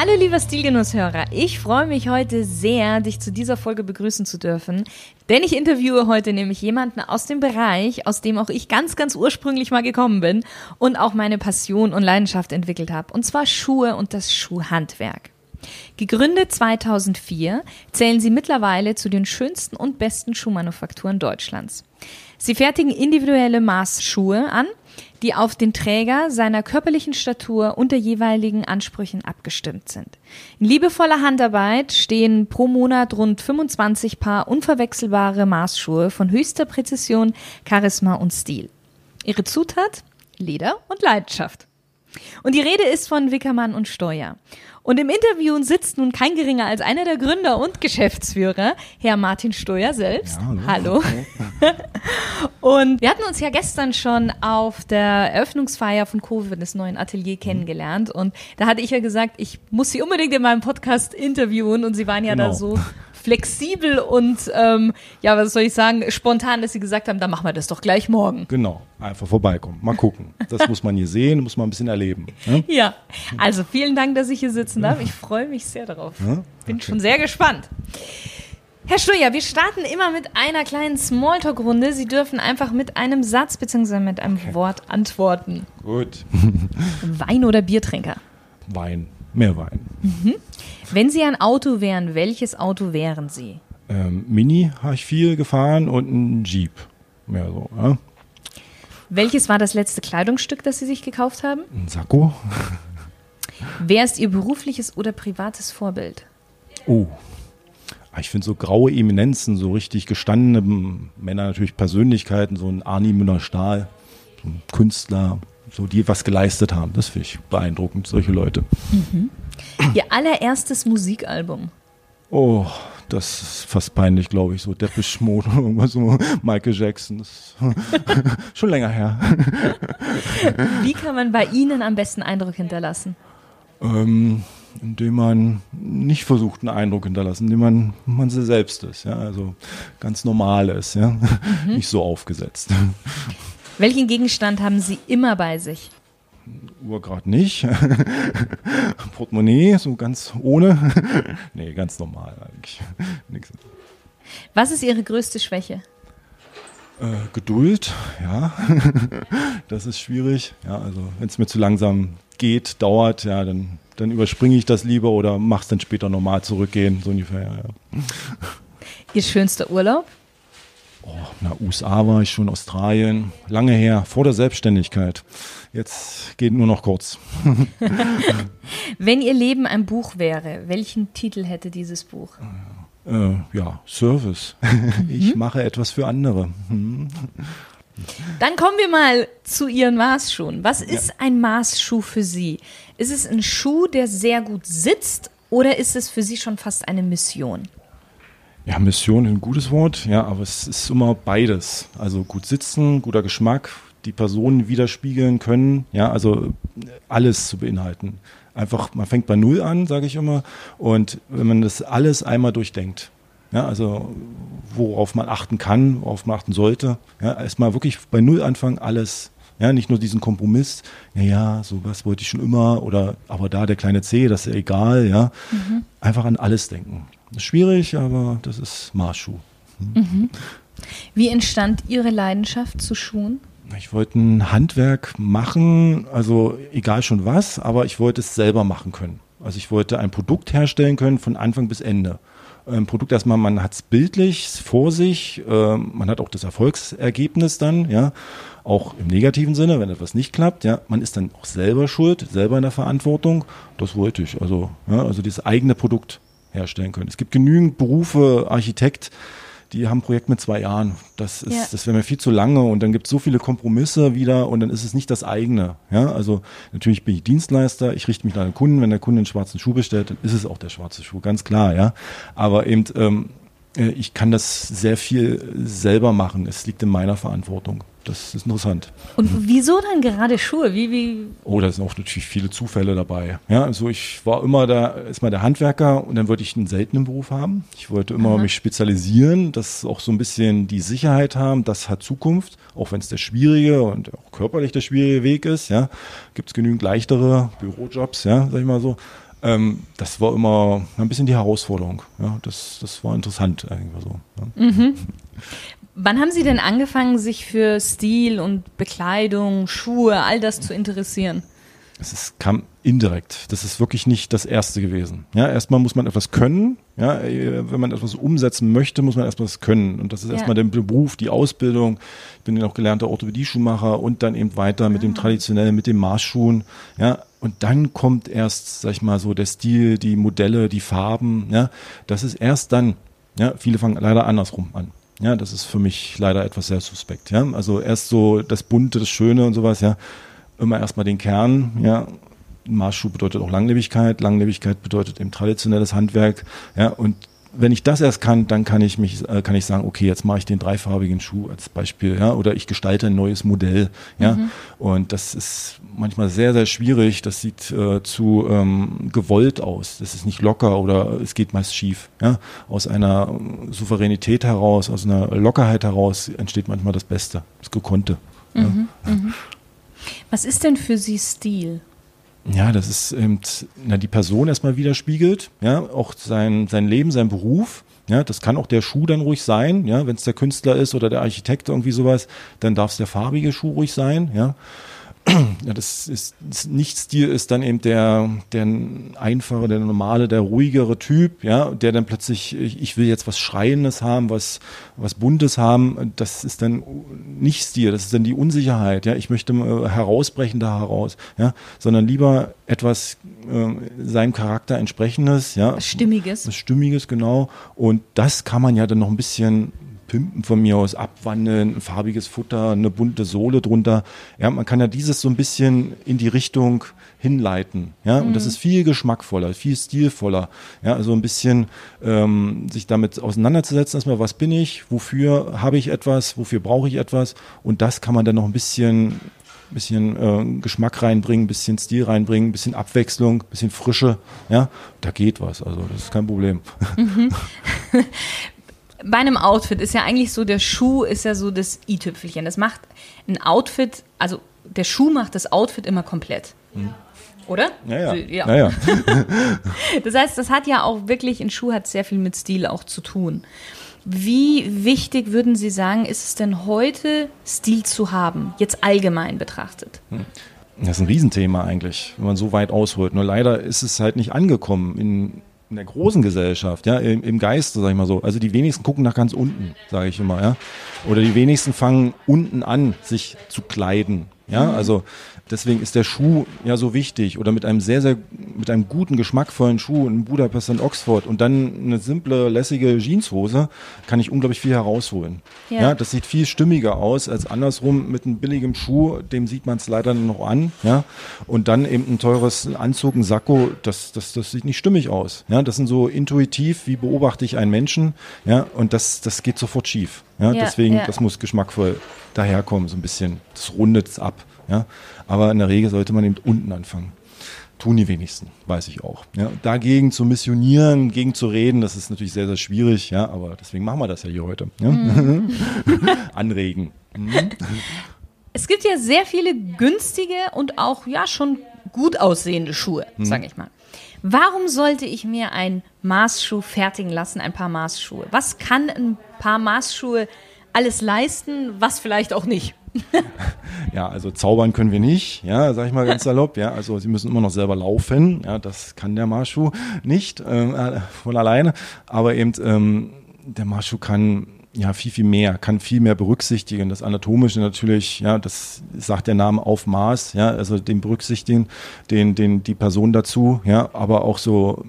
Hallo lieber Stilgenusshörer, ich freue mich heute sehr, dich zu dieser Folge begrüßen zu dürfen, denn ich interviewe heute nämlich jemanden aus dem Bereich, aus dem auch ich ganz, ganz ursprünglich mal gekommen bin und auch meine Passion und Leidenschaft entwickelt habe, und zwar Schuhe und das Schuhhandwerk. Gegründet 2004 zählen sie mittlerweile zu den schönsten und besten Schuhmanufakturen Deutschlands. Sie fertigen individuelle Maßschuhe an die auf den Träger seiner körperlichen Statur und der jeweiligen Ansprüchen abgestimmt sind. In liebevoller Handarbeit stehen pro Monat rund 25 Paar unverwechselbare Maßschuhe von höchster Präzision, Charisma und Stil. Ihre Zutat? Leder und Leidenschaft. Und die Rede ist von Wickermann und Steuer. Und im Interview sitzt nun kein geringer als einer der Gründer und Geschäftsführer, Herr Martin Steuer selbst. Ja, hallo. hallo. und wir hatten uns ja gestern schon auf der Eröffnungsfeier von Covid des neuen Atelier kennengelernt. Und da hatte ich ja gesagt, ich muss Sie unbedingt in meinem Podcast interviewen. Und Sie waren ja genau. da so flexibel und ähm, ja, was soll ich sagen, spontan, dass sie gesagt haben, dann machen wir das doch gleich morgen. Genau, einfach vorbeikommen, mal gucken. Das muss man hier sehen, muss man ein bisschen erleben. Ne? Ja, also vielen Dank, dass ich hier sitzen darf. Ich freue mich sehr darauf. Ja? Bin okay. schon sehr gespannt. Herr Stuyer, wir starten immer mit einer kleinen Smalltalk-Runde. Sie dürfen einfach mit einem Satz bzw. mit einem okay. Wort antworten. Gut. Wein oder Biertrinker? Wein, mehr Wein. Mhm. Wenn Sie ein Auto wären, welches Auto wären Sie? Ähm, Mini habe ich viel gefahren und ein Jeep. Mehr so, ja. Welches war das letzte Kleidungsstück, das Sie sich gekauft haben? Ein Sakko. Wer ist Ihr berufliches oder privates Vorbild? Oh, ah, ich finde so graue Eminenzen, so richtig gestandene Männer, natürlich Persönlichkeiten, so ein Arnie Müller-Stahl, so ein Künstler, so die was geleistet haben. Das finde ich beeindruckend, solche Leute. Mhm. Ihr allererstes Musikalbum? Oh, das ist fast peinlich, glaube ich, so Depeche Mode oder irgendwas so Michael Jackson. schon länger her. Wie kann man bei Ihnen am besten Eindruck hinterlassen? Ähm, indem man nicht versucht, einen Eindruck hinterlassen, indem man, man selbst ist, ja, also ganz normal ist, ja, mhm. nicht so aufgesetzt. Welchen Gegenstand haben Sie immer bei sich? Uhr gerade nicht. Portemonnaie, so ganz ohne. nee, ganz normal eigentlich. Nix. Was ist Ihre größte Schwäche? Äh, Geduld, ja. das ist schwierig. Ja, also wenn es mir zu langsam geht, dauert, ja, dann, dann überspringe ich das lieber oder mache es dann später normal zurückgehen, so ungefähr. Ja. Ihr schönster Urlaub? Oh, na, USA war ich schon, Australien, lange her, vor der Selbstständigkeit. Jetzt geht nur noch kurz. Wenn Ihr Leben ein Buch wäre, welchen Titel hätte dieses Buch? Äh, ja, Service. Mhm. Ich mache etwas für andere. Mhm. Dann kommen wir mal zu Ihren Maßschuhen. Was ist ja. ein Maßschuh für Sie? Ist es ein Schuh, der sehr gut sitzt oder ist es für Sie schon fast eine Mission? Ja, Mission ist ein gutes Wort, ja, aber es ist immer beides. Also gut sitzen, guter Geschmack, die Personen widerspiegeln können, ja, also alles zu beinhalten. Einfach, man fängt bei Null an, sage ich immer, und wenn man das alles einmal durchdenkt, ja, also worauf man achten kann, worauf man achten sollte, ja, erstmal wirklich bei Null anfangen, alles ja, nicht nur diesen Kompromiss, ja, ja, sowas wollte ich schon immer oder aber da der kleine C, das ist ja egal, ja. Mhm. Einfach an alles denken. Das ist schwierig, aber das ist Marschschuh. Hm. Mhm. Wie entstand Ihre Leidenschaft zu Schuhen? Ich wollte ein Handwerk machen, also egal schon was, aber ich wollte es selber machen können. Also ich wollte ein Produkt herstellen können von Anfang bis Ende. Ein Produkt erstmal, man hat es bildlich vor sich, äh, man hat auch das Erfolgsergebnis dann, ja, auch im negativen Sinne, wenn etwas nicht klappt, ja, man ist dann auch selber schuld, selber in der Verantwortung. Das wollte ich, also, ja, also dieses eigene Produkt herstellen können. Es gibt genügend Berufe, Architekt, die haben ein Projekt mit zwei Jahren. Das ist, Ja. das wäre mir viel zu lange und dann gibt es so viele Kompromisse wieder und dann ist es nicht das eigene. Ja, also natürlich bin ich Dienstleister, ich richte mich nach den Kunden. Wenn der Kunde einen schwarzen Schuh bestellt, dann ist es auch der schwarze Schuh, ganz klar, ja. Aber eben, ähm, äh, ich kann das sehr viel selber machen. Es liegt in meiner Verantwortung. Das ist interessant. Und wieso dann gerade Schuhe? Wie, wie, Oh, da sind auch natürlich viele Zufälle dabei. Ja, also ich war immer da, erstmal der Handwerker und dann wollte ich einen seltenen Beruf haben. Ich wollte immer mich spezialisieren, das auch so ein bisschen die Sicherheit haben, das hat Zukunft, auch wenn es der schwierige und auch körperlich der schwierige Weg ist, ja. Gibt es genügend leichtere Bürojobs, ja, sag ich mal so. Ähm, das war immer ein bisschen die Herausforderung. Ja, das, das war interessant eigentlich so. Ja. Wann haben Sie denn angefangen, sich für Stil und Bekleidung, Schuhe, all das zu interessieren? Es ist, kam indirekt. Das ist wirklich nicht das Erste gewesen. Ja, erstmal muss man etwas können. Ja, wenn man etwas umsetzen möchte, muss man erstmal das können. Und das ist Ja. erstmal der Beruf, die Ausbildung. Ich bin ja auch gelernter Orthopädie-Schuhmacher und dann eben weiter mit dem traditionellen, mit den Maßschuhen. Ja, und dann kommt erst, sag ich mal, so der Stil, die Modelle, die Farben. Ja, das ist erst dann. Ja, viele fangen leider andersrum an. Ja, das ist für mich leider etwas sehr suspekt. Ja, also erst so das Bunte, das Schöne und sowas. Ja, immer erstmal den Kern, ja. Maßschuh bedeutet auch Langlebigkeit, Langlebigkeit bedeutet eben traditionelles Handwerk, ja, und wenn ich das erst kann, dann kann ich mich, äh, kann ich sagen, okay, jetzt mache ich den dreifarbigen Schuh als Beispiel, ja, oder ich gestalte ein neues Modell, ja, und das ist manchmal sehr, sehr schwierig. Das sieht äh, zu ähm, gewollt aus. Das ist nicht locker oder es geht meist schief, ja. Aus einer äh, Souveränität heraus, aus einer Lockerheit heraus entsteht manchmal das Beste, das Gekonnte. Ja. Was ist denn für Sie Stil? Ja, das ist eben, na, die Person erstmal widerspiegelt, ja, auch sein, sein Leben, sein Beruf. Ja, das kann auch der Schuh dann ruhig sein, ja, wenn es der Künstler ist oder der Architekt irgendwie sowas, dann darf es der farbige Schuh ruhig sein, ja. Ja, das ist das Nicht-Stil ist dann eben der, der einfache, der normale, der ruhigere Typ, ja, der dann plötzlich, ich, ich will jetzt was Schreiendes haben, was, was Buntes haben, das ist dann nicht Stil, das ist dann die Unsicherheit, ja, ich möchte äh, herausbrechen da heraus, ja, sondern lieber etwas äh, seinem Charakter entsprechendes, ja. Was Stimmiges? Was Stimmiges, genau. Und das kann man ja dann noch ein bisschen pimpen von mir aus, abwandeln, ein farbiges Futter, eine bunte Sohle drunter. Ja, man kann ja dieses so ein bisschen in die Richtung hinleiten. Ja, und das ist viel geschmackvoller, viel stilvoller. Ja, also ein bisschen ähm, sich damit auseinanderzusetzen, erstmal, was bin ich, wofür habe ich etwas, wofür brauche ich etwas und das kann man dann noch ein bisschen bisschen äh, Geschmack reinbringen, bisschen Stil reinbringen, bisschen Abwechslung, bisschen Frische, ja, da geht was, also das ist kein Problem. Bei einem Outfit ist ja eigentlich so, der Schuh ist ja so das i-Tüpfelchen. Das macht ein Outfit, also der Schuh macht das Outfit immer komplett. Oder? Ja, ja. ja. ja, ja. Das heißt, das hat ja auch wirklich, ein Schuh hat sehr viel mit Stil auch zu tun. Wie wichtig würden Sie sagen, ist es denn heute, Stil zu haben, jetzt allgemein betrachtet? Das ist ein Riesenthema eigentlich, wenn man so weit ausholt. Nur leider ist es halt nicht angekommen in, in der großen Gesellschaft, ja, im, im Geiste, sag ich mal so. Also die wenigsten gucken nach ganz unten, sage ich immer, ja. Oder die wenigsten fangen unten an, sich zu kleiden. Ja, also deswegen ist der Schuh ja so wichtig. Oder mit einem sehr, sehr, mit einem guten, geschmackvollen Schuh in Budapest und Oxford und dann eine simple, lässige Jeanshose, kann ich unglaublich viel herausholen. Ja. Ja, das sieht viel stimmiger aus als andersrum mit einem billigen Schuh, dem sieht man es leider noch an, ja. Und dann eben ein teures Anzug, ein Sakko, das, das, das sieht nicht stimmig aus. Ja, das sind so intuitiv, wie beobachte ich einen Menschen, ja, und das, das geht sofort schief. Ja, Ja, deswegen, ja. das muss geschmackvoll daherkommen, so ein bisschen. Das rundet es ab, ja. Aber in der Regel sollte man eben unten anfangen. Tun die wenigsten, weiß ich auch. Ja, dagegen zu missionieren, gegen zu reden, das ist natürlich sehr, sehr schwierig, ja, aber deswegen machen wir das ja hier heute. Ja? Mhm. Anregen. Es gibt ja sehr viele günstige und auch ja schon gut aussehende Schuhe, Hm. sage ich mal. Warum sollte ich mir ein Maßschuh fertigen lassen, ein paar Maßschuhe? Was kann ein paar Maßschuhe alles leisten, was vielleicht auch nicht? Ja, also zaubern können wir nicht, ja, sag ich mal ganz salopp, ja. Also sie müssen immer noch selber laufen, ja, das kann der Marschuh nicht ähm, äh, von alleine. Aber eben ähm, der Marschuh kann ja viel, viel mehr, kann viel mehr berücksichtigen. Das Anatomische natürlich, ja, das sagt der Name auf Maß, ja, also den berücksichtigen, den, den, die Person dazu, ja, aber auch so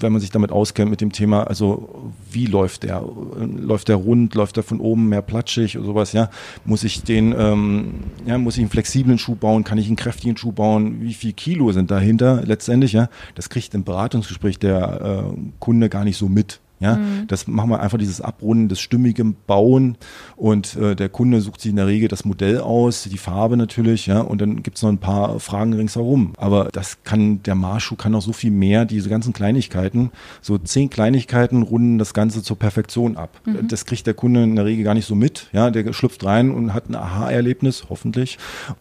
wenn man sich damit auskennt mit dem Thema, also wie läuft der? Läuft der rund, läuft der von oben mehr platschig oder sowas, ja? Muss ich den, ähm, ja, muss ich einen flexiblen Schuh bauen? Kann ich einen kräftigen Schuh bauen? Wie viel Kilo sind dahinter letztendlich, ja? Das kriegt im Beratungsgespräch der äh, Kunde gar nicht so mit. Ja, mhm. das machen wir einfach dieses Abrunden, das stimmige Bauen und äh, der Kunde sucht sich in der Regel das Modell aus, die Farbe natürlich, ja, und dann gibt's noch ein paar Fragen ringsherum. Aber das kann, der Marschuh kann noch so viel mehr, diese ganzen Kleinigkeiten, so zehn Kleinigkeiten runden das Ganze zur Perfektion ab. Mhm. Das kriegt der Kunde in der Regel gar nicht so mit, ja, der schlüpft rein und hat ein Aha-Erlebnis, hoffentlich.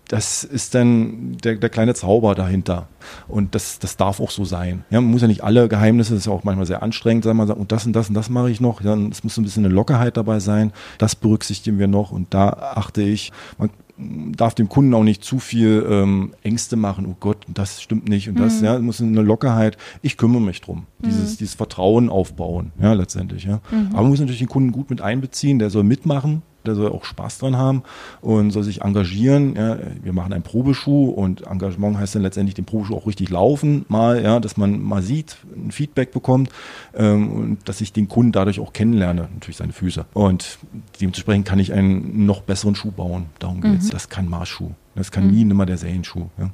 Das ist dann der, der kleine Zauber dahinter. Und das, das darf auch so sein. Ja, man muss ja nicht alle Geheimnisse, das ist ja auch manchmal sehr anstrengend, sagen wir, und das und das und das mache ich noch. Ja, es muss ein bisschen eine Lockerheit dabei sein. Das berücksichtigen wir noch und da achte ich, man darf dem Kunden auch nicht zu viel ähm, Ängste machen. Oh Gott, das stimmt nicht und das, mhm. ja, muss eine Lockerheit. Ich kümmere mich drum. Dieses, mhm. dieses Vertrauen aufbauen, ja, letztendlich, ja. Mhm. Aber man muss natürlich den Kunden gut mit einbeziehen. Der soll mitmachen der soll auch Spaß dran haben und soll sich engagieren. Ja, wir machen einen Probeschuh und Engagement heißt dann letztendlich den Probeschuh auch richtig laufen, mal, ja, dass man mal sieht, ein Feedback bekommt ähm, und dass ich den Kunden dadurch auch kennenlerne, natürlich seine Füße. Und dementsprechend kann ich einen noch besseren Schuh bauen. Darum geht es. Mhm. Das kann Marschschuh. Das kann mhm. nie nimmer der Serienschuh. Ja.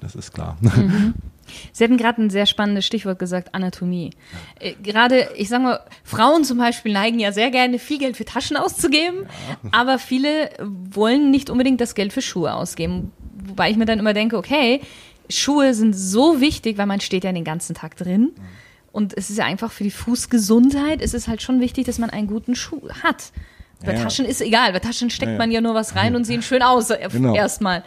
Das ist klar. Mhm. Sie hatten gerade ein sehr spannendes Stichwort gesagt, Anatomie. Äh, gerade, ich sage mal, Frauen zum Beispiel neigen ja sehr gerne, viel Geld für Taschen auszugeben, ja. aber viele wollen nicht unbedingt das Geld für Schuhe ausgeben. Wobei ich mir dann immer denke, okay, Schuhe sind so wichtig, weil man steht ja den ganzen Tag drin. Und es ist ja einfach für die Fußgesundheit, es ist halt schon wichtig, dass man einen guten Schuh hat. Bei ja. Taschen ist egal, bei Taschen steckt ja, man ja nur was rein und sehen schön aus genau. erstmal.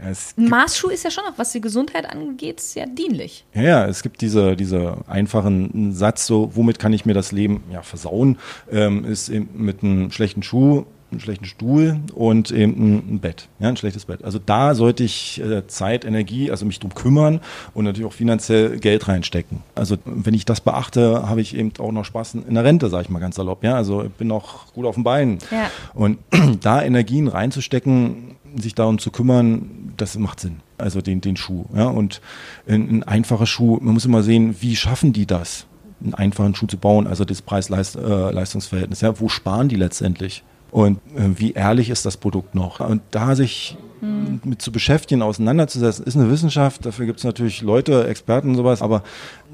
Ein Maßschuh ist ja schon auch, was die Gesundheit angeht, sehr dienlich. Ja, ja, es gibt diese, diese einfachen Satz, so, womit kann ich mir das Leben ja, versauen, ähm, ist mit einem schlechten Schuh einen schlechten Stuhl und eben ein Bett, ja, ein schlechtes Bett. Also da sollte ich äh, Zeit, Energie, also mich drum kümmern und natürlich auch finanziell Geld reinstecken. Also wenn ich das beachte, habe ich eben auch noch Spaß in der Rente, sage ich mal ganz salopp. Ja, also ich bin noch gut auf den Beinen. Ja. Und da Energien reinzustecken, sich darum zu kümmern, das macht Sinn. Also den, den Schuh. Ja, und ein, ein einfacher Schuh, man muss immer sehen, wie schaffen die das? einen einfachen Schuh zu bauen, also das Preis-Leistungsverhältnis. Äh, ja, wo sparen die letztendlich? Und äh, wie ehrlich ist das Produkt noch? Und da sich hm. mit zu beschäftigen, auseinanderzusetzen, ist eine Wissenschaft. Dafür gibt es natürlich Leute, Experten und sowas, aber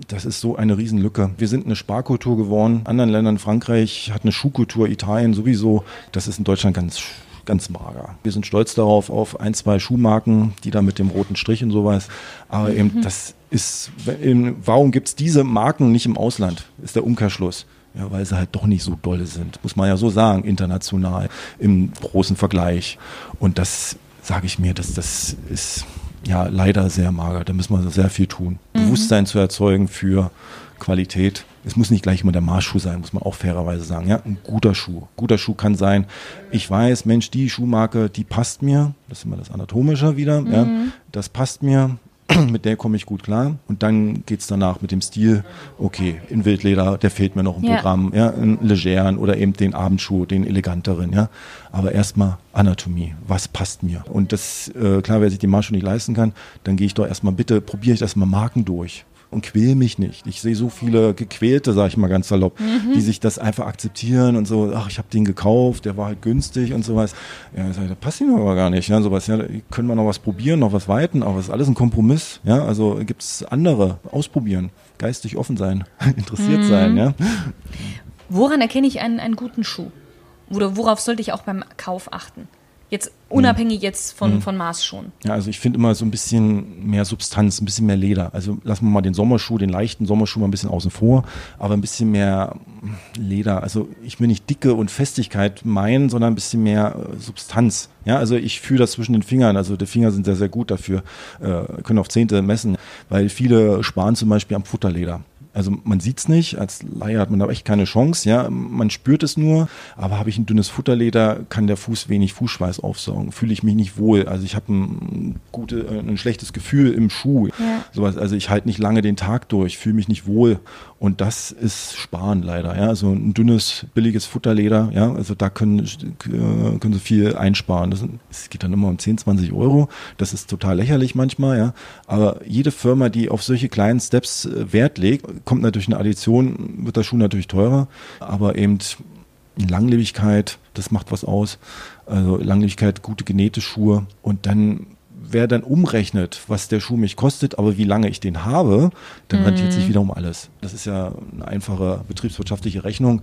das ist so eine Riesenlücke. Wir sind eine Sparkultur geworden. In anderen Ländern, Frankreich hat eine Schuhkultur, Italien sowieso. Das ist in Deutschland ganz ganz mager. Wir sind stolz darauf, auf ein, zwei Schuhmarken, die da mit dem roten Strich und sowas. Aber mhm. eben, das ist, warum gibt es diese Marken nicht im Ausland? Ist der Umkehrschluss. Ja, weil sie halt doch nicht so dolle sind, muss man ja so sagen, international im großen Vergleich. Und das sage ich mir, dass das ist ja leider sehr mager. Da müssen wir sehr viel tun. Mhm. Bewusstsein zu erzeugen für Qualität. Es muss nicht gleich immer der Marschschuh sein, muss man auch fairerweise sagen. Ja, ein guter Schuh. Guter Schuh kann sein. Ich weiß, Mensch, die Schuhmarke, die passt mir. Das ist immer das Anatomische wieder. Mhm. Ja, das passt mir. mit der komme ich gut klar. Und dann geht es danach mit dem Stil, okay, in Wildleder, der fehlt mir noch im ja. Programm, ja, in legeren oder eben den Abendschuh, den eleganteren, ja. Aber erstmal Anatomie, was passt mir? Und das, äh, klar, wer sich die Marsch nicht leisten kann, dann gehe ich doch erstmal bitte, probiere ich das mal Marken durch und quäl mich nicht. Ich sehe so viele Gequälte, sag ich mal ganz salopp, mhm. die sich das einfach akzeptieren und so, ach, ich habe den gekauft, der war halt günstig und sowas. Ja, ich sag, das passt ihm aber gar nicht. Ja, sowas, ja, können wir noch was probieren, noch was weiten, aber es ist alles ein Kompromiss. Ja, also gibt es andere, ausprobieren, geistig offen sein, interessiert mhm. sein. Ja. Woran erkenne ich einen, einen guten Schuh? Oder worauf sollte ich auch beim Kauf achten? Jetzt unabhängig jetzt von, mhm. von Maßschuhen. Ja, also ich finde immer so ein bisschen mehr Substanz, ein bisschen mehr Leder. Also lassen wir mal den Sommerschuh, den leichten Sommerschuh mal ein bisschen außen vor, aber ein bisschen mehr Leder. Also ich will nicht Dicke und Festigkeit meinen, sondern ein bisschen mehr äh, Substanz. Ja, also ich fühle das zwischen den Fingern. Also die Finger sind sehr, sehr gut dafür, äh, können auf Zehnte messen, weil viele sparen zum Beispiel am Futterleder. Also man sieht es nicht, als Laie hat man da echt keine Chance, ja, man spürt es nur, aber habe ich ein dünnes Futterleder, kann der Fuß wenig Fußschweiß aufsaugen, fühle ich mich nicht wohl, also ich habe ein, gute, äh, ein schlechtes Gefühl im Schuh, ja. sowas, also ich halte nicht lange den Tag durch, fühle mich nicht wohl. Und das ist Sparen leider, ja, also ein dünnes, billiges Futterleder, ja, also da können, äh, können sie viel einsparen, das, das geht dann immer um 10, 20 Euro, das ist total lächerlich manchmal, ja, aber jede Firma, die auf solche kleinen Steps äh, Wert legt, kommt natürlich eine Addition, wird der Schuh natürlich teurer, aber eben Langlebigkeit, das macht was aus. Also Langlebigkeit, gute genähte Schuhe und dann wer dann umrechnet, was der Schuh mich kostet, aber wie lange ich den habe, dann mhm. rentiert sich wiederum alles. Das ist ja eine einfache betriebswirtschaftliche Rechnung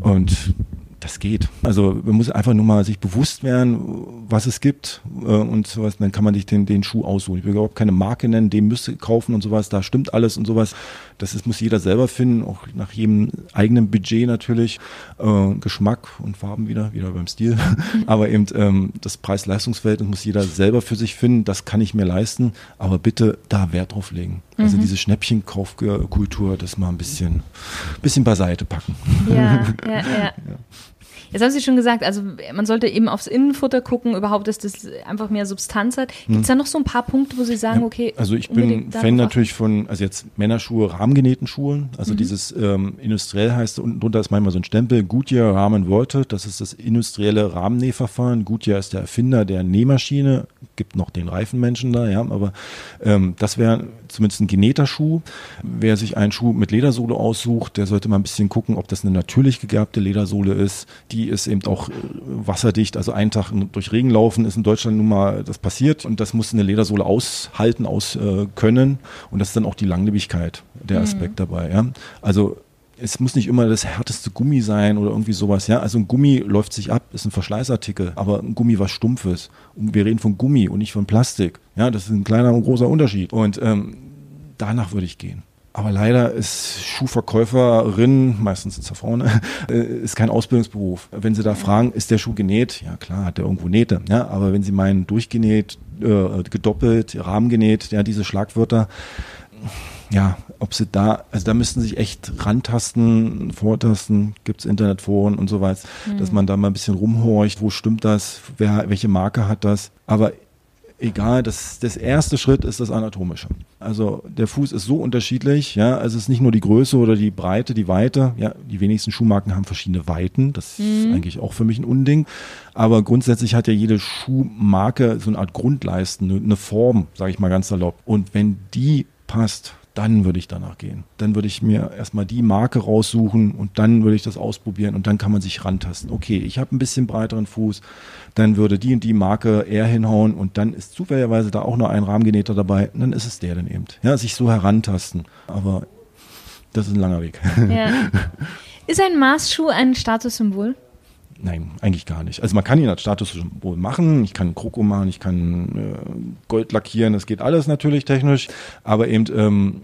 und das geht. Also man muss einfach nur mal sich bewusst werden, was es gibt äh, und sowas. Dann kann man sich den, den Schuh aussuchen. Ich will überhaupt keine Marke nennen, den müsste kaufen und sowas. Da stimmt alles und sowas. Das ist, muss jeder selber finden, auch nach jedem eigenen Budget natürlich. Äh, Geschmack und Farben wieder, wieder beim Stil. Aber eben ähm, das Preis-Leistungsverhältnis muss jeder selber für sich finden. Das kann ich mir leisten. Aber bitte da Wert drauf legen. Also mhm. diese Schnäppchenkaufkultur, das mal ein bisschen, bisschen beiseite packen. Ja, ja, ja. ja. Jetzt haben Sie schon gesagt, also man sollte eben aufs Innenfutter gucken, überhaupt, dass das einfach mehr Substanz hat. Gibt es hm. da noch so ein paar Punkte, wo Sie sagen, ja, okay. Also ich bin Fan natürlich von, also jetzt Männerschuhe, rahmengenähten Schuhen. Also mhm. dieses ähm, industriell heißt, unten drunter ist manchmal so ein Stempel, Goodyear Rahmen Worte, das ist das industrielle Rahmennähverfahren. Goodyear ist der Erfinder der Nähmaschine, gibt noch den Reifenmenschen da, ja, aber ähm, das wäre zumindest ein genähter Schuh. Wer sich einen Schuh mit Ledersohle aussucht, der sollte mal ein bisschen gucken, ob das eine natürlich gegerbte Ledersohle ist, die die ist eben auch äh, wasserdicht. Also einen Tag durch Regen laufen ist in Deutschland nun mal das passiert und das muss eine Ledersohle aushalten, aus äh, können und das ist dann auch die Langlebigkeit der mhm. Aspekt mhm. dabei. Ja? Also es muss nicht immer das härteste Gummi sein oder irgendwie sowas, ja. Also ein Gummi läuft sich ab, ist ein Verschleißartikel, aber ein Gummi was Stumpfes. Und wir reden von Gummi und nicht von Plastik. Ja, das ist ein kleiner und großer Unterschied. Und ähm, danach würde ich gehen. Aber leider ist Schuhverkäuferin, meistens sind es ja Frauen, ist kein Ausbildungsberuf. Wenn Sie da fragen, ist der Schuh genäht? Ja klar, hat der irgendwo Nähte. Ja, aber wenn Sie meinen, durchgenäht, äh, gedoppelt, Rahmen genäht, ja, diese Schlagwörter, ja, ob sie da, also da müssten sich echt rantasten, vortasten, gibt es Internetforen und so weiter, mhm. dass man da mal ein bisschen rumhorcht, wo stimmt das, wer, welche Marke hat das. Aber egal, das, das erste Schritt ist das Anatomische. Also der Fuß ist so unterschiedlich, ja, also es ist nicht nur die Größe oder die Breite, die Weite, ja, die wenigsten Schuhmarken haben verschiedene Weiten, das mhm. ist eigentlich auch für mich ein Unding, aber grundsätzlich hat ja jede Schuhmarke so eine Art Grundleisten, eine Form, sage ich mal ganz salopp und wenn die passt, dann würde ich danach gehen. Dann würde ich mir erstmal die Marke raussuchen und dann würde ich das ausprobieren und dann kann man sich rantasten. Okay, ich habe ein bisschen breiteren Fuß, dann würde die und die Marke eher hinhauen und dann ist zufälligerweise da auch noch ein Rahmengenähter dabei, dann ist es der dann eben. Ja, sich so herantasten. Aber das ist ein langer Weg. Ja. Ist ein Maßschuh ein Statussymbol? Nein, eigentlich gar nicht. Also man kann ihn als Statussymbol machen, ich kann Kroko machen, ich kann äh, Gold lackieren, das geht alles natürlich technisch, aber eben ähm,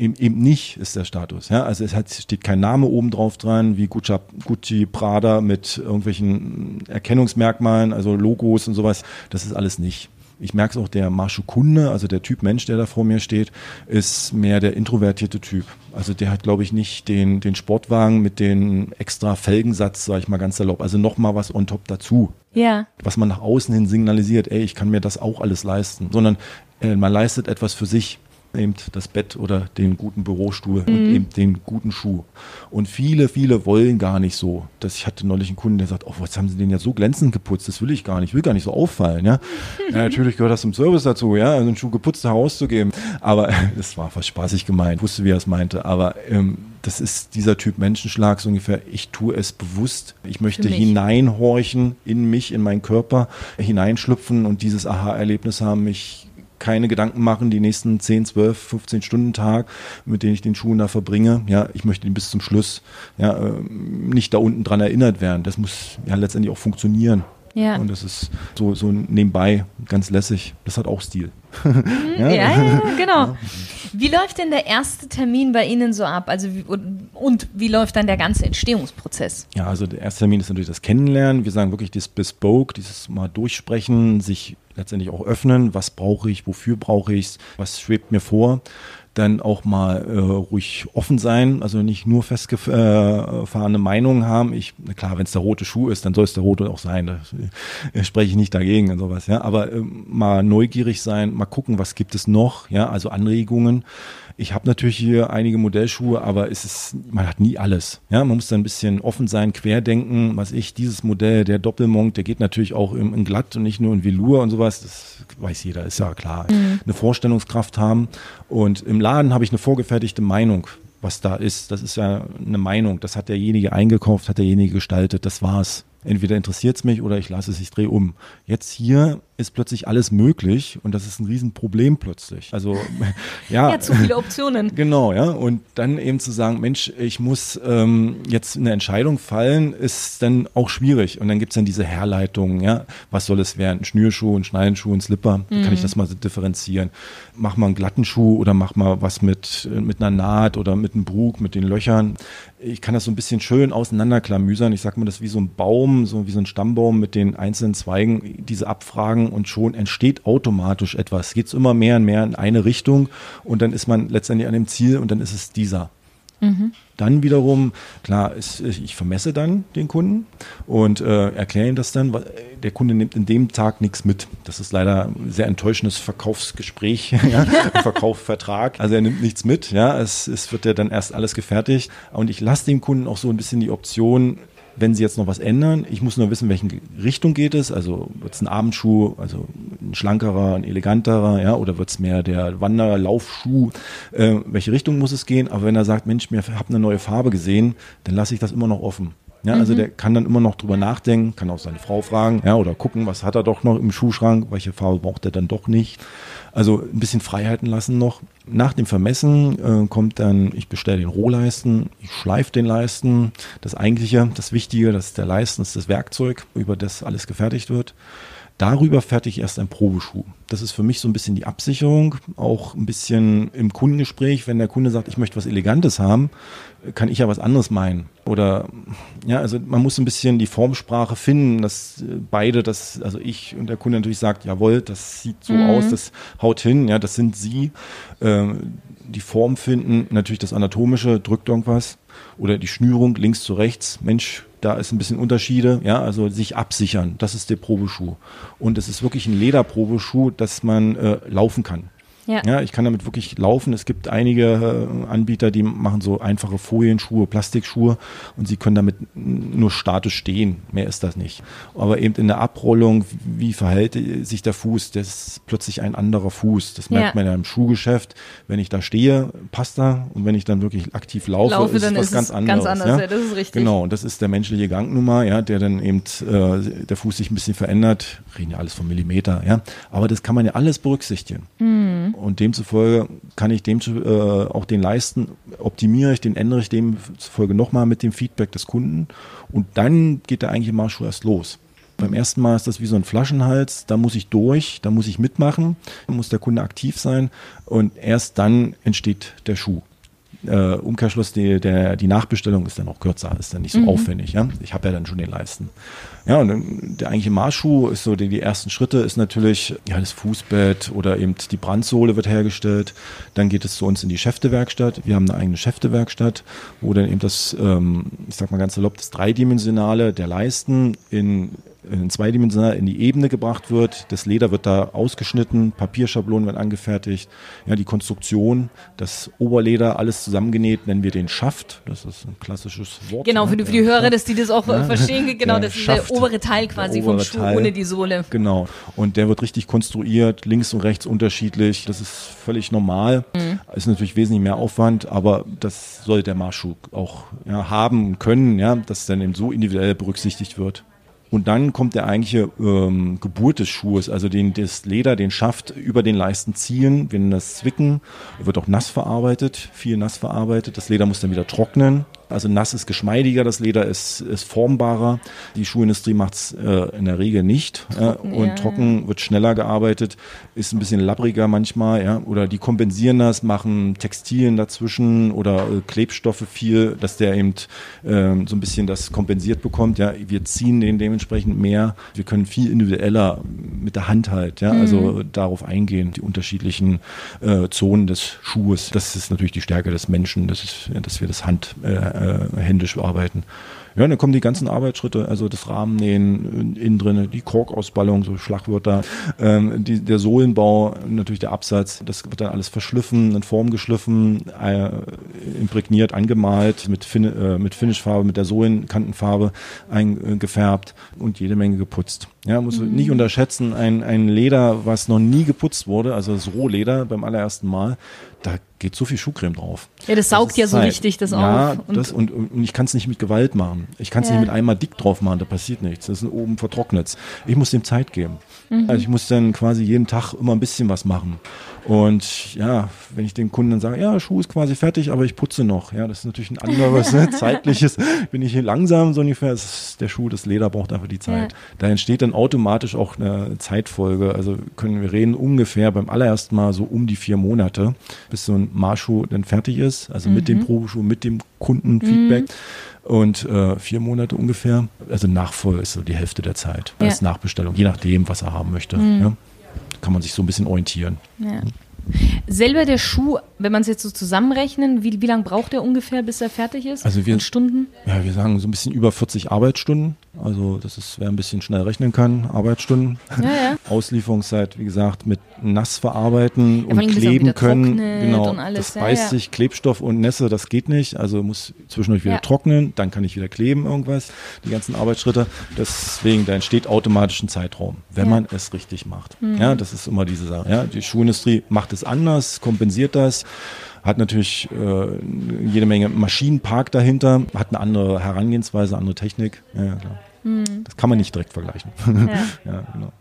eben, eben nicht ist der Status. Ja? Also es hat, steht kein Name oben drauf dran, wie Gucci, Gucci, Prada mit irgendwelchen Erkennungsmerkmalen, also Logos und sowas. Das ist alles nicht. Ich merke es auch, der Marschu Kunde, also der Typ Mensch, der da vor mir steht, ist mehr der introvertierte Typ. Also der hat, glaube ich, nicht den, den Sportwagen mit den extra Felgensatz, sage ich mal ganz salopp. Also nochmal was on top dazu. Ja. Was man nach außen hin signalisiert, ey, ich kann mir das auch alles leisten. Sondern äh, man leistet etwas für sich eben das Bett oder den guten Bürostuhl mhm. und eben den guten Schuh. Und viele, viele wollen gar nicht so. Das, ich hatte neulich einen Kunden, der sagt, oh, was haben sie den jetzt so glänzend geputzt? Das will ich gar nicht, ich will gar nicht so auffallen. Ja, ja natürlich gehört das zum Service dazu, ja, also einen Schuh geputzt herauszugeben. Aber das war fast spaßig gemeint, ich wusste, wie er es meinte. Aber ähm, das ist dieser Typ Menschenschlag, so ungefähr, ich tue es bewusst. Ich möchte hineinhorchen in mich, in meinen Körper, hineinschlüpfen und dieses Aha-Erlebnis haben, mich keine Gedanken machen, die nächsten 10, 12, 15 Stunden Tag, mit denen ich den Schuh da verbringe. Ja, ich möchte ihn bis zum Schluss ja, äh, nicht da unten dran erinnert werden. Das muss ja letztendlich auch funktionieren. Ja. Und das ist so, so nebenbei ganz lässig. Das hat auch Stil. Mhm, ja? ja, ja, genau. Wie läuft denn der erste Termin bei Ihnen so ab? Also und, wie läuft dann der ganze Entstehungsprozess? Ja, also der erste Termin ist natürlich das Kennenlernen. Wir sagen wirklich das Bespoke, dieses mal durchsprechen, sich letztendlich auch öffnen. Was brauche ich? Wofür brauche ich es? Was schwebt mir vor? dann auch mal äh, ruhig offen sein, also nicht nur festgefahrene Meinungen haben. Ich, klar, wenn es der rote Schuh ist, dann soll es der rote auch sein. Da äh, spreche ich nicht dagegen und sowas, ja. Aber äh, mal neugierig sein, mal gucken, was gibt es noch, ja, also Anregungen. Ich habe natürlich hier einige Modellschuhe, aber es ist, man hat nie alles. Ja, man muss da ein bisschen offen sein, querdenken. Was ich, dieses Modell, der Doppelmonk, der geht natürlich auch in, in glatt und nicht nur in Velour und sowas. Das weiß jeder, ist ja klar. Mhm. Eine Vorstellungskraft haben. Und im Laden habe ich eine vorgefertigte Meinung was da ist. Das ist ja eine Meinung. Das hat derjenige eingekauft, hat derjenige gestaltet. Das war's. Entweder interessiert es mich oder ich lasse es, ich drehe um. Jetzt hier ist plötzlich alles möglich und das ist ein Riesenproblem plötzlich. Also ja. Ja, zu viele Optionen. Genau, ja. Und dann eben zu sagen, Mensch, ich muss ähm, jetzt eine Entscheidung fallen, ist dann auch schwierig. Und dann gibt's dann diese Herleitung, ja, was soll es werden? Ein Schnürschuh, ein Schneidenschuh, ein Slipper. Mhm. Kann ich das mal differenzieren? Mach mal einen glatten Schuh oder mach mal was mit, mit einer Naht oder mit einem Brug, mit den Löchern. Ich kann das so ein bisschen schön auseinanderklamüsern. Ich sag mal, das wie so ein Baum, so wie so ein Stammbaum mit den einzelnen Zweigen, diese Abfragen und schon entsteht automatisch etwas. Geht es immer mehr und mehr in eine Richtung und dann ist man letztendlich an dem Ziel und dann ist es dieser. Mhm. Dann wiederum, klar, ist, ich vermesse dann den Kunden und äh, erkläre ihm das dann. Der Kunde nimmt in dem Tag nichts mit. Das ist leider ein sehr enttäuschendes Verkaufsgespräch, ja, Verkaufsvertrag. Also er nimmt nichts mit, ja, es, es wird ja dann erst alles gefertigt. Und ich lasse dem Kunden auch so ein bisschen die Option, wenn sie jetzt noch was ändern, ich muss nur wissen, welche Richtung geht es. Also wird es ein Abendschuh, also ein schlankerer, ein eleganterer, ja, oder wird es mehr der Wanderlaufschuh? Äh, welche Richtung muss es gehen? Aber wenn er sagt, Mensch, ich habe eine neue Farbe gesehen, dann lasse ich das immer noch offen. Ja, also mhm. der kann dann immer noch drüber nachdenken, kann auch seine Frau fragen, ja, oder gucken, was hat er doch noch im Schuhschrank, welche Farbe braucht er dann doch nicht. Also ein bisschen Freiheiten lassen noch. Nach dem Vermessen äh, kommt dann, ich bestelle den Rohleisten, ich schleife den Leisten. Das eigentliche, das Wichtige, das ist der Leisten, das ist das Werkzeug, über das alles gefertigt wird. Darüber fertige ich erst ein Probeschuh. Das ist für mich so ein bisschen die Absicherung, auch ein bisschen im Kundengespräch, wenn der Kunde sagt, ich möchte was Elegantes haben, kann ich ja was anderes meinen. Oder ja, also man muss ein bisschen die Formsprache finden, dass beide, das, also ich und der Kunde natürlich sagt, jawohl, das sieht so mhm. aus, das haut hin, ja, das sind sie. Äh, die Form finden, natürlich das Anatomische, drückt irgendwas. Oder die Schnürung links zu rechts, Mensch, da ist ein bisschen Unterschiede, ja, also sich absichern. Das ist der Probeschuh. Und es ist wirklich ein Lederprobeschuh, dass man äh, laufen kann. Ja. ja, ich kann damit wirklich laufen. Es gibt einige äh, Anbieter, die machen so einfache Folienschuhe, Plastikschuhe und sie können damit nur statisch stehen. Mehr ist das nicht. Aber eben in der Abrollung, wie verhält sich der Fuß? Das ist plötzlich ein anderer Fuß. Das merkt ja. man ja im Schuhgeschäft. Wenn ich da stehe, passt er. Und wenn ich dann wirklich aktiv laufe, laufe ist es was ganz anderes. Ganz anders, ja? das ist richtig. Genau, und das ist der menschliche Gang nun mal, ja, der dann eben äh, der Fuß sich ein bisschen verändert. Reden ja alles von Millimeter, ja. Aber das kann man ja alles berücksichtigen. Mhm. Und demzufolge kann ich dem äh, auch den leisten, optimiere ich den, ändere ich demzufolge nochmal mit dem Feedback des Kunden und dann geht der eigentliche Marschschuh erst los. Beim ersten Mal ist das wie so ein Flaschenhals, da muss ich durch, da muss ich mitmachen, da muss der Kunde aktiv sein und erst dann entsteht der Schuh. Äh, Umkehrschluss, die, der, die Nachbestellung ist dann auch kürzer, ist dann nicht so mhm. aufwendig. Ja? Ich habe ja dann schon den Leisten. Ja, und der eigentliche Marschschuh ist so, die, die ersten Schritte ist natürlich ja, das Fußbett oder eben die Brandsohle wird hergestellt. Dann geht es zu uns in die Schäftewerkstatt. Wir haben eine eigene Schäftewerkstatt, wo dann eben das, ähm, ich sag mal ganz salopp, das Dreidimensionale der Leisten in in zweidimensional in die Ebene gebracht wird. Das Leder wird da ausgeschnitten, Papierschablonen werden angefertigt. Ja, die Konstruktion, das Oberleder, alles zusammengenäht, nennen wir den Schaft. Das ist ein klassisches Wort. Genau, für, die, für die Hörer, dass die das auch ja. verstehen. Genau, das ist der obere Teil quasi obere vom Schuh Teil. ohne die Sohle. Genau. Und der wird richtig konstruiert, links und rechts unterschiedlich. Das ist völlig normal. Mhm. Ist natürlich wesentlich mehr Aufwand, aber das soll der Marschschuh auch ja, haben können, ja, dass dann eben so individuell berücksichtigt wird. Und dann kommt der eigentliche ähm, Geburt des Schuhes, also den, das Leder, den Schaft über den Leisten ziehen, nennen das Zwicken. Wird auch nass verarbeitet, viel nass verarbeitet. Das Leder muss dann wieder trocknen. Also nass ist geschmeidiger, das Leder ist, ist formbarer. Die Schuhindustrie macht es äh, in der Regel nicht. Trocken, äh, und ja. trocken wird schneller gearbeitet, ist ein bisschen labbriger manchmal. Ja? Oder die kompensieren das, machen Textilien dazwischen oder äh, Klebstoffe viel, dass der eben äh, so ein bisschen das kompensiert bekommt. Ja? Wir ziehen den dementsprechend mehr. Wir können viel individueller mit der Hand halt, ja? Also mhm. also darauf eingehen, die unterschiedlichen äh, Zonen des Schuhes. Das ist natürlich die Stärke des Menschen, das ist, dass wir das Hand äh, äh, händisch arbeiten. Ja, dann kommen die ganzen Arbeitsschritte, also das Rahmennähen innen drin, die Korkausballung, so Schlagwörter, ähm, die, der Sohlenbau, natürlich der Absatz, das wird dann alles verschliffen, in Form geschliffen, äh, imprägniert, angemalt, mit, fin äh, mit Finishfarbe, mit der Sohlenkantenfarbe eingefärbt und jede Menge geputzt. Ja, muss mhm. nicht unterschätzen, ein, ein Leder, was noch nie geputzt wurde, also das Rohleder beim allerersten Mal, da geht so viel Schuhcreme drauf. Ja, das saugt das ja so Zeit. richtig das ja, auf. Und, das, und, und ich kann es nicht mit Gewalt machen. Ich kann es ja. nicht mit einmal dick drauf machen, da passiert nichts. Das ist oben vertrocknet. Ich muss dem Zeit geben. Mhm. Also ich muss dann quasi jeden Tag immer ein bisschen was machen. Und ja, wenn ich den Kunden dann sage, ja, Schuh ist quasi fertig, aber ich putze noch. Ja, das ist natürlich ein anderes, ne, zeitliches. Bin ich hier langsam so ungefähr. der Schuh, das Leder braucht einfach die Zeit. Ja. Da entsteht dann automatisch auch eine Zeitfolge. Also können wir reden ungefähr beim allerersten Mal so um die vier Monate, bis so ein Marschuh dann fertig ist. Also mhm. mit dem mhm. Probeschuh, mit dem Kundenfeedback. Mhm. Und äh, vier Monate ungefähr. Also Nachfolge ist so die Hälfte der Zeit. Ja. Als Nachbestellung, je nachdem, was er haben möchte. Mhm. Ja kann man sich so ein bisschen orientieren. Ja. Selber der Schuh, wenn man es jetzt so zusammenrechnen, wie, wie lange braucht er ungefähr, bis er fertig ist? Also wir, Stunden? Ja, wir sagen so ein bisschen über 40 Arbeitsstunden. Also das ist, wer ein bisschen schnell rechnen kann, Arbeitsstunden. Ja, ja. Auslieferungszeit, wie gesagt, mit nass verarbeiten ja, und kleben können. Genau, alles. das beißt sich, Klebstoff und Nässe, das geht nicht. Also muss zwischendurch wieder trocknen, dann kann ich wieder kleben irgendwas, die ganzen Arbeitsschritte. Deswegen, da entsteht automatisch ein Zeitraum, wenn man es richtig macht. Mhm. Ja, das ist immer diese Sache. Ja, die Schuhindustrie macht es anders, kompensiert das hat natürlich äh, jede Menge Maschinenpark dahinter, hat eine andere Herangehensweise, andere Technik. Ja, hm. Das kann man nicht direkt vergleichen. Ja. ja, genau.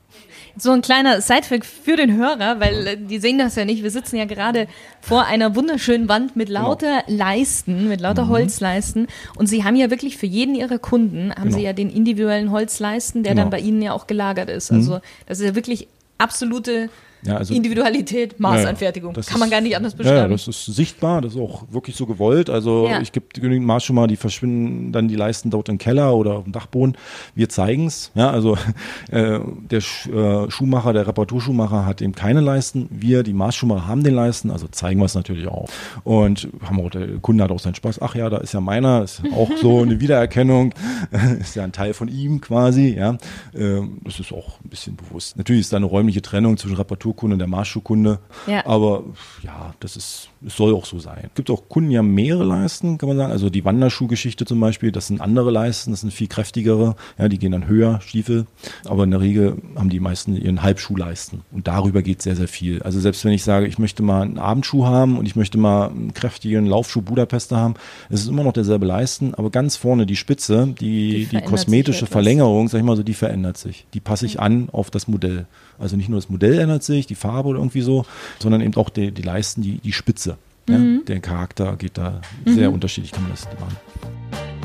So ein kleiner Sidefact für den Hörer, weil äh, die sehen das ja nicht. Wir sitzen ja gerade vor einer wunderschönen Wand mit genau. lauter genau. Leisten, mit lauter mhm. Holzleisten. Und Sie haben ja wirklich für jeden Ihrer Kunden, haben genau. Sie ja den individuellen Holzleisten, der genau. dann bei Ihnen ja auch gelagert ist. Also mhm. das ist ja wirklich absolute ja, also, Individualität, Maßanfertigung. Ja, Kann man gar nicht anders beschreiben. Ja, das ist sichtbar, das ist auch wirklich so gewollt. Also ja. ich gebe genügend Maß schon mal, die verschwinden dann die Leisten dort im Keller oder auf dem Dachboden. Wir zeigen es. Ja, also äh, der Sch äh, Schuhmacher, der Reparaturschuhmacher hat eben keine Leisten. Wir, die Maßschuhmacher, haben den Leisten, also zeigen wir es natürlich auch. Und haben auch, der Kunde hat auch seinen Spaß. Ach ja, da ist ja meiner, ist auch so eine Wiedererkennung, ist ja ein Teil von ihm quasi. Ja, äh, das ist auch ein bisschen bewusst. Natürlich ist da eine räumliche Trennung zwischen Reparatur Naturkunde und der Marschschuhkunde. Ja. Aber ja, das ist, es soll auch so sein. Es gibt auch Kunden, die haben mehrere Leisten, kann man sagen. Also die Wanderschuhgeschichte zum Beispiel, das sind andere Leisten, das sind viel kräftigere. Ja, die gehen dann höher, Stiefel. Aber in der Regel haben die meisten ihren Halbschuhleisten. Und darüber geht sehr, sehr viel. Also selbst wenn ich sage, ich möchte mal einen Abendschuh haben und ich möchte mal einen kräftigen Laufschuh Budapester haben, es ist immer noch derselbe Leisten, aber ganz vorne die Spitze, die, die, die kosmetische Verlängerung, sag ich mal so, die verändert sich. Die passe ich an auf das Modell. Also nicht nur das Modell ändert sich, die Farbe oder irgendwie so, sondern eben auch die, die Leisten, die, die Spitze. Mhm. Ja, der Charakter geht da sehr mhm. unterschiedlich, kann man das machen.